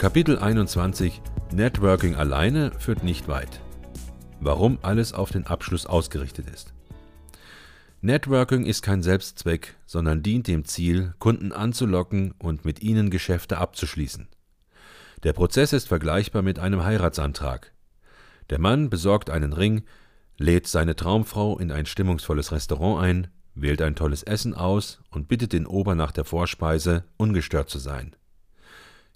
Kapitel 21 Networking alleine führt nicht weit. Warum alles auf den Abschluss ausgerichtet ist. Networking ist kein Selbstzweck, sondern dient dem Ziel, Kunden anzulocken und mit ihnen Geschäfte abzuschließen. Der Prozess ist vergleichbar mit einem Heiratsantrag. Der Mann besorgt einen Ring, lädt seine Traumfrau in ein stimmungsvolles Restaurant ein, wählt ein tolles Essen aus und bittet den Ober nach der Vorspeise, ungestört zu sein.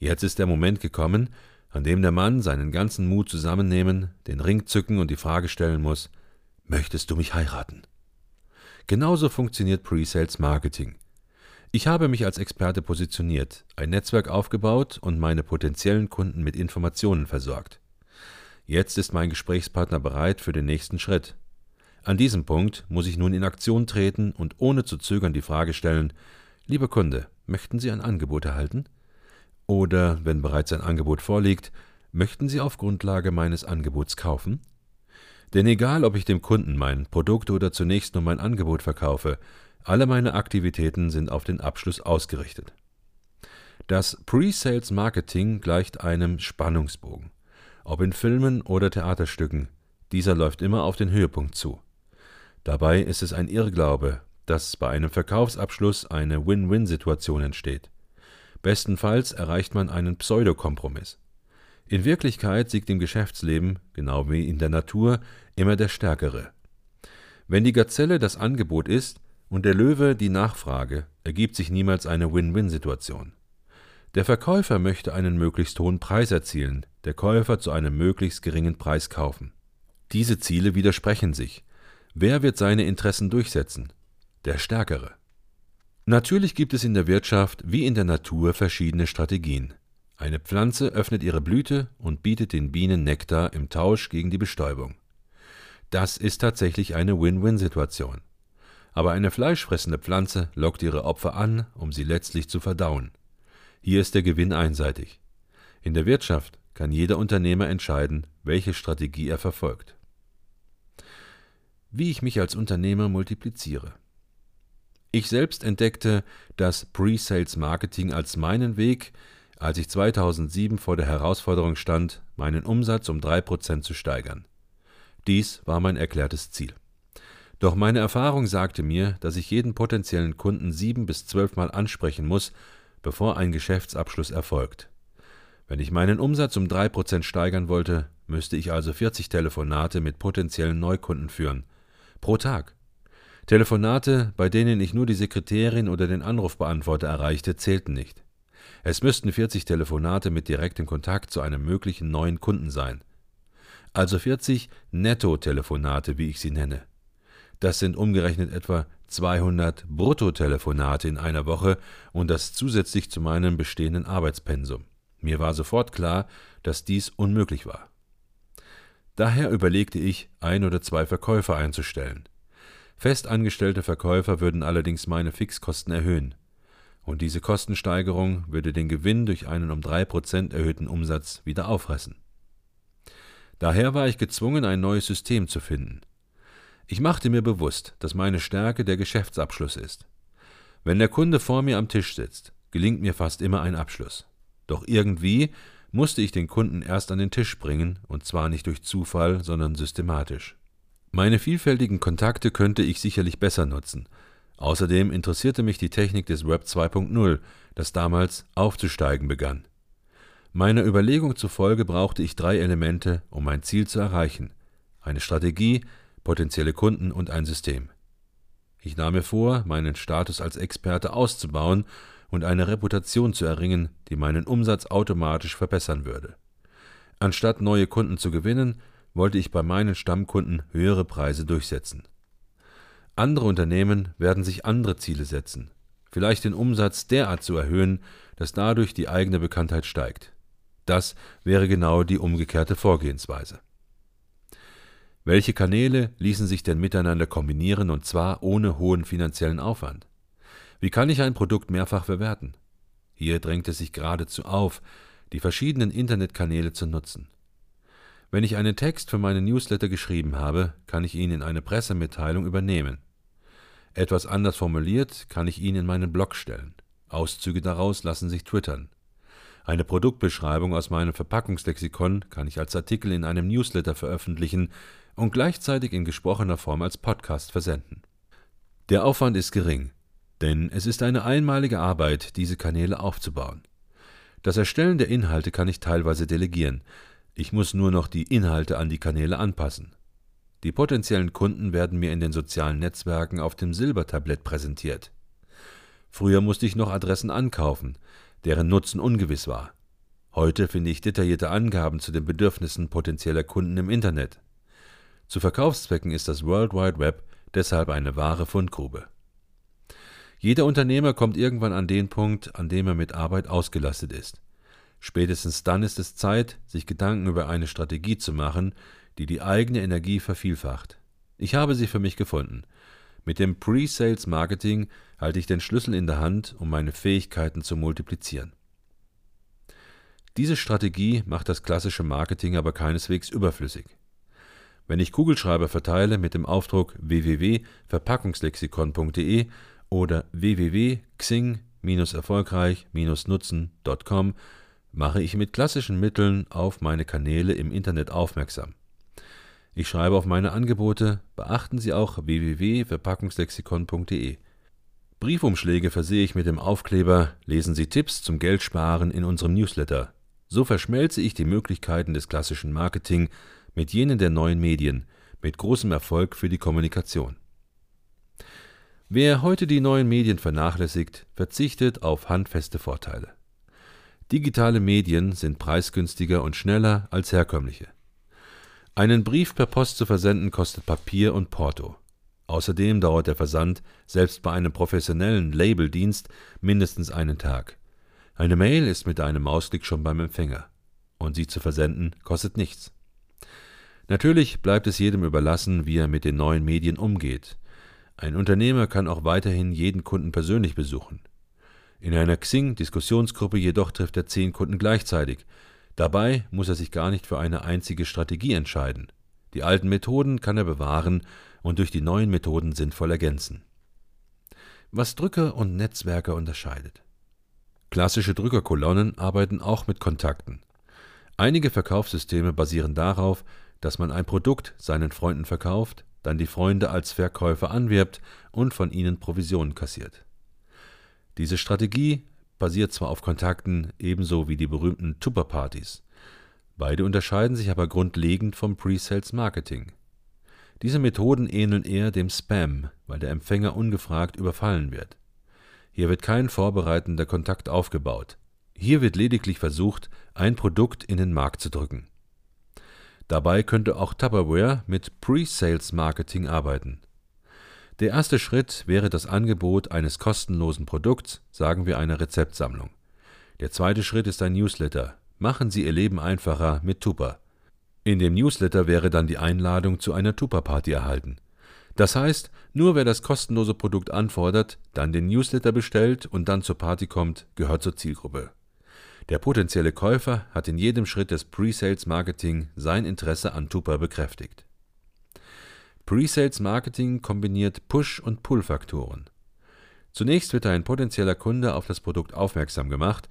Jetzt ist der Moment gekommen, an dem der Mann seinen ganzen Mut zusammennehmen, den Ring zücken und die Frage stellen muss, möchtest du mich heiraten? Genauso funktioniert Pre-Sales Marketing. Ich habe mich als Experte positioniert, ein Netzwerk aufgebaut und meine potenziellen Kunden mit Informationen versorgt. Jetzt ist mein Gesprächspartner bereit für den nächsten Schritt. An diesem Punkt muss ich nun in Aktion treten und ohne zu zögern die Frage stellen, lieber Kunde, möchten Sie ein Angebot erhalten? Oder, wenn bereits ein Angebot vorliegt, möchten Sie auf Grundlage meines Angebots kaufen? Denn egal, ob ich dem Kunden mein Produkt oder zunächst nur mein Angebot verkaufe, alle meine Aktivitäten sind auf den Abschluss ausgerichtet. Das Pre-Sales Marketing gleicht einem Spannungsbogen. Ob in Filmen oder Theaterstücken, dieser läuft immer auf den Höhepunkt zu. Dabei ist es ein Irrglaube, dass bei einem Verkaufsabschluss eine Win-Win-Situation entsteht. Bestenfalls erreicht man einen Pseudokompromiss. In Wirklichkeit siegt im Geschäftsleben, genau wie in der Natur, immer der Stärkere. Wenn die Gazelle das Angebot ist und der Löwe die Nachfrage, ergibt sich niemals eine Win-Win-Situation. Der Verkäufer möchte einen möglichst hohen Preis erzielen, der Käufer zu einem möglichst geringen Preis kaufen. Diese Ziele widersprechen sich. Wer wird seine Interessen durchsetzen? Der Stärkere. Natürlich gibt es in der Wirtschaft wie in der Natur verschiedene Strategien. Eine Pflanze öffnet ihre Blüte und bietet den Bienen Nektar im Tausch gegen die Bestäubung. Das ist tatsächlich eine Win-Win-Situation. Aber eine fleischfressende Pflanze lockt ihre Opfer an, um sie letztlich zu verdauen. Hier ist der Gewinn einseitig. In der Wirtschaft kann jeder Unternehmer entscheiden, welche Strategie er verfolgt. Wie ich mich als Unternehmer multipliziere. Ich selbst entdeckte das Pre-Sales Marketing als meinen Weg, als ich 2007 vor der Herausforderung stand, meinen Umsatz um 3% zu steigern. Dies war mein erklärtes Ziel. Doch meine Erfahrung sagte mir, dass ich jeden potenziellen Kunden sieben bis zwölfmal ansprechen muss, bevor ein Geschäftsabschluss erfolgt. Wenn ich meinen Umsatz um 3% steigern wollte, müsste ich also 40 Telefonate mit potenziellen Neukunden führen. Pro Tag. Telefonate, bei denen ich nur die Sekretärin oder den Anrufbeantworter erreichte, zählten nicht. Es müssten 40 Telefonate mit direktem Kontakt zu einem möglichen neuen Kunden sein. Also 40 Netto-Telefonate, wie ich sie nenne. Das sind umgerechnet etwa 200 Bruttotelefonate in einer Woche und das zusätzlich zu meinem bestehenden Arbeitspensum. Mir war sofort klar, dass dies unmöglich war. Daher überlegte ich, ein oder zwei Verkäufer einzustellen. Festangestellte Verkäufer würden allerdings meine Fixkosten erhöhen, und diese Kostensteigerung würde den Gewinn durch einen um drei Prozent erhöhten Umsatz wieder auffressen. Daher war ich gezwungen, ein neues System zu finden. Ich machte mir bewusst, dass meine Stärke der Geschäftsabschluss ist. Wenn der Kunde vor mir am Tisch sitzt, gelingt mir fast immer ein Abschluss. Doch irgendwie musste ich den Kunden erst an den Tisch bringen, und zwar nicht durch Zufall, sondern systematisch. Meine vielfältigen Kontakte könnte ich sicherlich besser nutzen. Außerdem interessierte mich die Technik des Web 2.0, das damals aufzusteigen begann. Meiner Überlegung zufolge brauchte ich drei Elemente, um mein Ziel zu erreichen: eine Strategie, potenzielle Kunden und ein System. Ich nahm mir vor, meinen Status als Experte auszubauen und eine Reputation zu erringen, die meinen Umsatz automatisch verbessern würde. Anstatt neue Kunden zu gewinnen, wollte ich bei meinen Stammkunden höhere Preise durchsetzen. Andere Unternehmen werden sich andere Ziele setzen, vielleicht den Umsatz derart zu erhöhen, dass dadurch die eigene Bekanntheit steigt. Das wäre genau die umgekehrte Vorgehensweise. Welche Kanäle ließen sich denn miteinander kombinieren und zwar ohne hohen finanziellen Aufwand? Wie kann ich ein Produkt mehrfach verwerten? Hier drängt es sich geradezu auf, die verschiedenen Internetkanäle zu nutzen. Wenn ich einen Text für meinen Newsletter geschrieben habe, kann ich ihn in eine Pressemitteilung übernehmen. Etwas anders formuliert kann ich ihn in meinen Blog stellen. Auszüge daraus lassen sich twittern. Eine Produktbeschreibung aus meinem Verpackungslexikon kann ich als Artikel in einem Newsletter veröffentlichen und gleichzeitig in gesprochener Form als Podcast versenden. Der Aufwand ist gering, denn es ist eine einmalige Arbeit, diese Kanäle aufzubauen. Das Erstellen der Inhalte kann ich teilweise delegieren, ich muss nur noch die Inhalte an die Kanäle anpassen. Die potenziellen Kunden werden mir in den sozialen Netzwerken auf dem Silbertablett präsentiert. Früher musste ich noch Adressen ankaufen, deren Nutzen ungewiss war. Heute finde ich detaillierte Angaben zu den Bedürfnissen potenzieller Kunden im Internet. Zu Verkaufszwecken ist das World Wide Web deshalb eine wahre Fundgrube. Jeder Unternehmer kommt irgendwann an den Punkt, an dem er mit Arbeit ausgelastet ist. Spätestens dann ist es Zeit, sich Gedanken über eine Strategie zu machen, die die eigene Energie vervielfacht. Ich habe sie für mich gefunden. Mit dem Pre-Sales Marketing halte ich den Schlüssel in der Hand, um meine Fähigkeiten zu multiplizieren. Diese Strategie macht das klassische Marketing aber keineswegs überflüssig. Wenn ich Kugelschreiber verteile mit dem Aufdruck www.verpackungslexikon.de oder www.xing-erfolgreich-nutzen.com, mache ich mit klassischen Mitteln auf meine Kanäle im Internet aufmerksam. Ich schreibe auf meine Angebote, beachten Sie auch www.verpackungslexikon.de. Briefumschläge versehe ich mit dem Aufkleber Lesen Sie Tipps zum Geldsparen in unserem Newsletter. So verschmelze ich die Möglichkeiten des klassischen Marketing mit jenen der neuen Medien, mit großem Erfolg für die Kommunikation. Wer heute die neuen Medien vernachlässigt, verzichtet auf handfeste Vorteile. Digitale Medien sind preisgünstiger und schneller als herkömmliche. Einen Brief per Post zu versenden kostet Papier und Porto. Außerdem dauert der Versand, selbst bei einem professionellen Labeldienst, mindestens einen Tag. Eine Mail ist mit einem Mausklick schon beim Empfänger. Und sie zu versenden kostet nichts. Natürlich bleibt es jedem überlassen, wie er mit den neuen Medien umgeht. Ein Unternehmer kann auch weiterhin jeden Kunden persönlich besuchen. In einer Xing-Diskussionsgruppe jedoch trifft er zehn Kunden gleichzeitig, Dabei muss er sich gar nicht für eine einzige Strategie entscheiden. Die alten Methoden kann er bewahren und durch die neuen Methoden sinnvoll ergänzen. Was Drücker und Netzwerker unterscheidet. Klassische Drückerkolonnen arbeiten auch mit Kontakten. Einige Verkaufssysteme basieren darauf, dass man ein Produkt seinen Freunden verkauft, dann die Freunde als Verkäufer anwirbt und von ihnen Provisionen kassiert. Diese Strategie basiert zwar auf Kontakten ebenso wie die berühmten Tupper-Partys. Beide unterscheiden sich aber grundlegend vom Pre-Sales Marketing. Diese Methoden ähneln eher dem Spam, weil der Empfänger ungefragt überfallen wird. Hier wird kein vorbereitender Kontakt aufgebaut. Hier wird lediglich versucht, ein Produkt in den Markt zu drücken. Dabei könnte auch Tupperware mit Pre-Sales Marketing arbeiten. Der erste Schritt wäre das Angebot eines kostenlosen Produkts, sagen wir einer Rezeptsammlung. Der zweite Schritt ist ein Newsletter. Machen Sie Ihr Leben einfacher mit Tupper. In dem Newsletter wäre dann die Einladung zu einer Tupper-Party erhalten. Das heißt, nur wer das kostenlose Produkt anfordert, dann den Newsletter bestellt und dann zur Party kommt, gehört zur Zielgruppe. Der potenzielle Käufer hat in jedem Schritt des Pre-Sales Marketing sein Interesse an Tupper bekräftigt. Pre-Sales Marketing kombiniert Push- und Pull-Faktoren. Zunächst wird ein potenzieller Kunde auf das Produkt aufmerksam gemacht,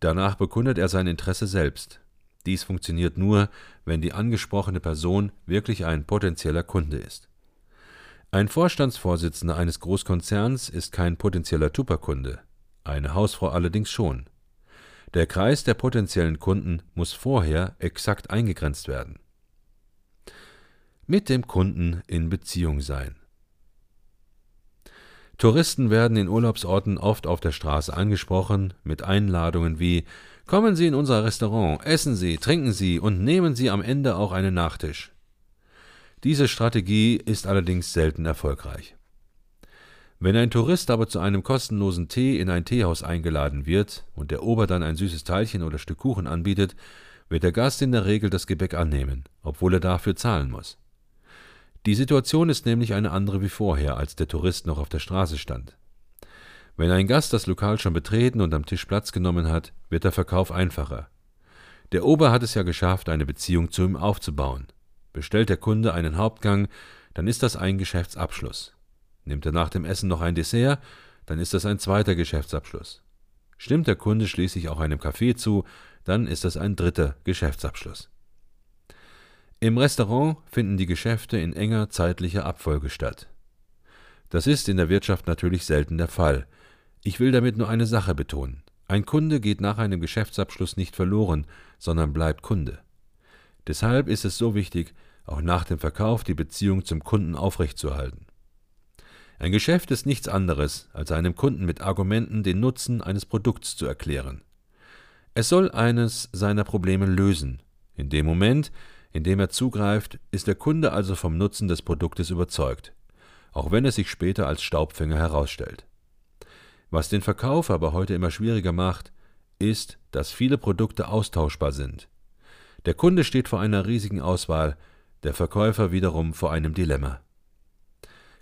danach bekundet er sein Interesse selbst. Dies funktioniert nur, wenn die angesprochene Person wirklich ein potenzieller Kunde ist. Ein Vorstandsvorsitzender eines Großkonzerns ist kein potenzieller Tupperkunde, eine Hausfrau allerdings schon. Der Kreis der potenziellen Kunden muss vorher exakt eingegrenzt werden mit dem Kunden in Beziehung sein. Touristen werden in Urlaubsorten oft auf der Straße angesprochen mit Einladungen wie Kommen Sie in unser Restaurant, essen Sie, trinken Sie und nehmen Sie am Ende auch einen Nachtisch. Diese Strategie ist allerdings selten erfolgreich. Wenn ein Tourist aber zu einem kostenlosen Tee in ein Teehaus eingeladen wird und der Ober dann ein süßes Teilchen oder Stück Kuchen anbietet, wird der Gast in der Regel das Gebäck annehmen, obwohl er dafür zahlen muss. Die Situation ist nämlich eine andere wie vorher, als der Tourist noch auf der Straße stand. Wenn ein Gast das Lokal schon betreten und am Tisch Platz genommen hat, wird der Verkauf einfacher. Der Ober hat es ja geschafft, eine Beziehung zu ihm aufzubauen. Bestellt der Kunde einen Hauptgang, dann ist das ein Geschäftsabschluss. Nimmt er nach dem Essen noch ein Dessert, dann ist das ein zweiter Geschäftsabschluss. Stimmt der Kunde schließlich auch einem Kaffee zu, dann ist das ein dritter Geschäftsabschluss. Im Restaurant finden die Geschäfte in enger zeitlicher Abfolge statt. Das ist in der Wirtschaft natürlich selten der Fall. Ich will damit nur eine Sache betonen. Ein Kunde geht nach einem Geschäftsabschluss nicht verloren, sondern bleibt Kunde. Deshalb ist es so wichtig, auch nach dem Verkauf die Beziehung zum Kunden aufrechtzuerhalten. Ein Geschäft ist nichts anderes, als einem Kunden mit Argumenten den Nutzen eines Produkts zu erklären. Es soll eines seiner Probleme lösen. In dem Moment, in dem er zugreift, ist der Kunde also vom Nutzen des Produktes überzeugt, auch wenn es sich später als Staubfänger herausstellt. Was den Verkauf aber heute immer schwieriger macht, ist, dass viele Produkte austauschbar sind. Der Kunde steht vor einer riesigen Auswahl, der Verkäufer wiederum vor einem Dilemma.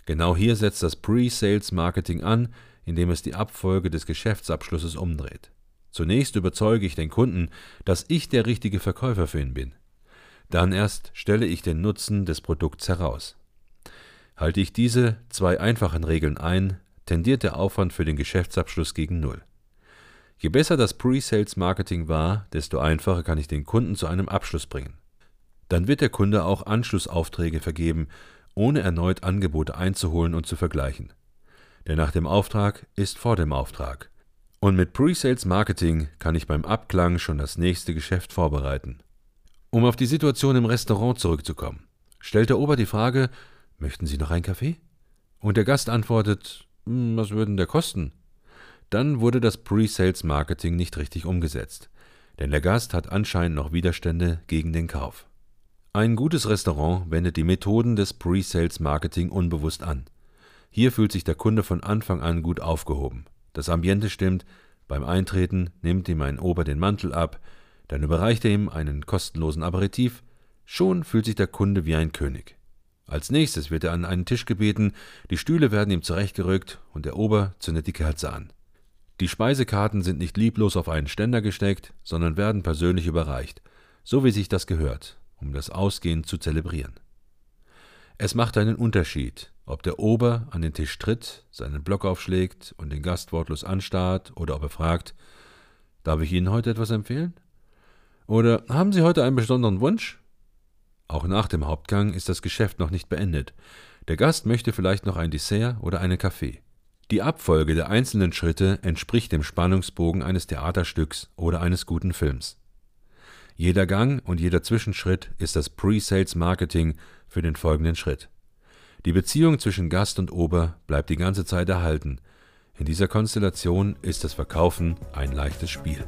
Genau hier setzt das Pre-Sales Marketing an, indem es die Abfolge des Geschäftsabschlusses umdreht. Zunächst überzeuge ich den Kunden, dass ich der richtige Verkäufer für ihn bin. Dann erst stelle ich den Nutzen des Produkts heraus. Halte ich diese zwei einfachen Regeln ein, tendiert der Aufwand für den Geschäftsabschluss gegen Null. Je besser das Pre-Sales Marketing war, desto einfacher kann ich den Kunden zu einem Abschluss bringen. Dann wird der Kunde auch Anschlussaufträge vergeben, ohne erneut Angebote einzuholen und zu vergleichen. Denn nach dem Auftrag ist vor dem Auftrag. Und mit Pre-Sales Marketing kann ich beim Abklang schon das nächste Geschäft vorbereiten. Um auf die Situation im Restaurant zurückzukommen, stellt der Ober die Frage, möchten Sie noch einen Kaffee? Und der Gast antwortet, hm, was würden der kosten? Dann wurde das Pre-Sales Marketing nicht richtig umgesetzt, denn der Gast hat anscheinend noch Widerstände gegen den Kauf. Ein gutes Restaurant wendet die Methoden des Pre-Sales Marketing unbewusst an. Hier fühlt sich der Kunde von Anfang an gut aufgehoben. Das Ambiente stimmt, beim Eintreten nimmt ihm ein Ober den Mantel ab, dann überreicht er ihm einen kostenlosen Aperitif, schon fühlt sich der Kunde wie ein König. Als nächstes wird er an einen Tisch gebeten, die Stühle werden ihm zurechtgerückt und der Ober zündet die Kerze an. Die Speisekarten sind nicht lieblos auf einen Ständer gesteckt, sondern werden persönlich überreicht, so wie sich das gehört, um das Ausgehen zu zelebrieren. Es macht einen Unterschied, ob der Ober an den Tisch tritt, seinen Block aufschlägt und den Gast wortlos anstarrt oder ob er fragt, darf ich Ihnen heute etwas empfehlen? Oder haben Sie heute einen besonderen Wunsch? Auch nach dem Hauptgang ist das Geschäft noch nicht beendet. Der Gast möchte vielleicht noch ein Dessert oder einen Kaffee. Die Abfolge der einzelnen Schritte entspricht dem Spannungsbogen eines Theaterstücks oder eines guten Films. Jeder Gang und jeder Zwischenschritt ist das Pre-Sales Marketing für den folgenden Schritt. Die Beziehung zwischen Gast und Ober bleibt die ganze Zeit erhalten. In dieser Konstellation ist das Verkaufen ein leichtes Spiel.